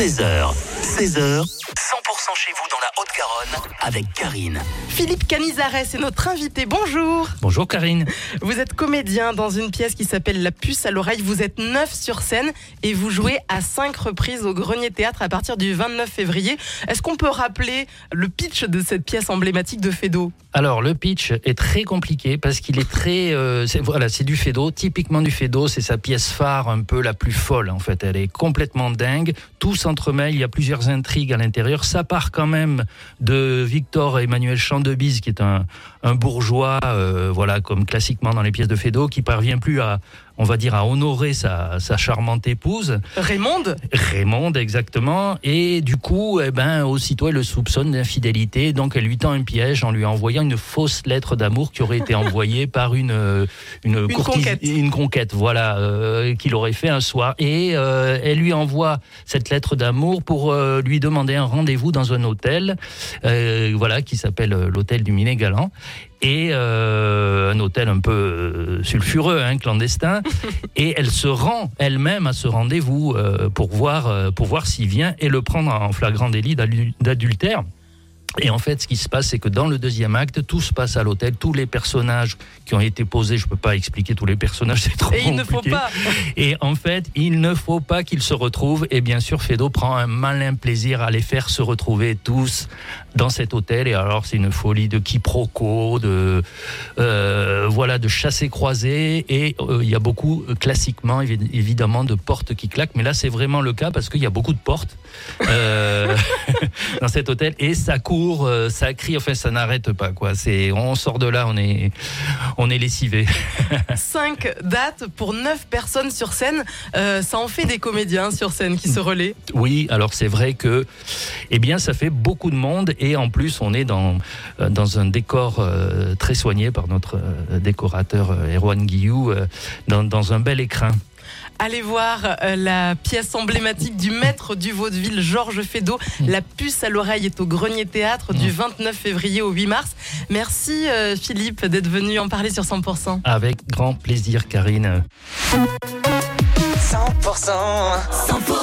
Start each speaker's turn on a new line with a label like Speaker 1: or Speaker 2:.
Speaker 1: 13h, 16h, 100% chez vous dans la Haute-Garonne avec Karine.
Speaker 2: Philippe Canizares est notre invité. Bonjour.
Speaker 3: Bonjour Karine.
Speaker 2: Vous êtes comédien dans une pièce qui s'appelle La puce à l'oreille. Vous êtes neuf sur scène et vous jouez à cinq reprises au Grenier Théâtre à partir du 29 février. Est-ce qu'on peut rappeler le pitch de cette pièce emblématique de Fédo?
Speaker 3: Alors le pitch est très compliqué parce qu'il est très euh, c'est- voilà c'est du Fédo typiquement du Fédo c'est sa pièce phare un peu la plus folle en fait elle est complètement dingue tout s'entremêle il y a plusieurs intrigues à l'intérieur ça part quand même de Victor Emmanuel Chandebise qui est un, bourgeois euh, voilà comme classiquement dans les pièces de Fédo qui parvient plus à on va dire à honorer sa, sa charmante épouse
Speaker 2: Raymond
Speaker 3: Raymond, exactement. Et du coup, eh ben, aussitôt, elle le soupçonne d'infidélité. Donc, elle lui tend un piège en lui envoyant une fausse lettre d'amour qui aurait été envoyée par une, une, courtise-
Speaker 2: conquête.
Speaker 3: une conquête, voilà, euh, qu'il aurait fait un soir. Et euh, elle lui envoie cette lettre d'amour pour euh, lui demander un rendez-vous dans un hôtel, euh, voilà, qui s'appelle l'hôtel du Minet Galant. Et euh, un hôtel un peu sulfureux, hein, clandestin et elle se rend elle-même à ce rendez-vous euh, pour voir euh, pour voir s'il vient et le prendre en flagrant délit d'adul- d'adultère. Et en fait, ce qui se passe, c'est que dans le deuxième acte, tout se passe à l'hôtel. Tous les personnages qui ont été posés, je peux pas expliquer tous les personnages, c'est trop
Speaker 2: Et il ne faut pas.
Speaker 3: Et en fait, il ne faut pas qu'ils se retrouvent. Et bien sûr, Fedo prend un malin plaisir à les faire se retrouver tous dans cet hôtel. Et alors, c'est une folie de quiproquos, de euh, voilà, de chassés croisés. Et euh, il y a beaucoup, euh, classiquement, évi- évidemment, de portes qui claquent. Mais là, c'est vraiment le cas parce qu'il y a beaucoup de portes euh, dans cet hôtel. Et ça court, euh, ça crie. Enfin, ça n'arrête pas. Quoi. C'est, on sort de là, on est, on est lessivé.
Speaker 2: Cinq dates pour neuf personnes sur scène. Euh, ça en fait des comédiens sur scène qui se relaient.
Speaker 3: Oui, alors c'est vrai que, eh bien, ça fait beaucoup de monde et en plus, on est dans euh, dans un décor très soigné par notre décorateur Erwan Guillou, dans, dans un bel écrin.
Speaker 2: Allez voir euh, la pièce emblématique du maître du vaudeville, Georges Feydeau. La puce à l'oreille est au Grenier Théâtre du 29 février au 8 mars. Merci euh, Philippe d'être venu en parler sur 100%.
Speaker 3: Avec grand plaisir, Karine.
Speaker 1: 100%, 100%.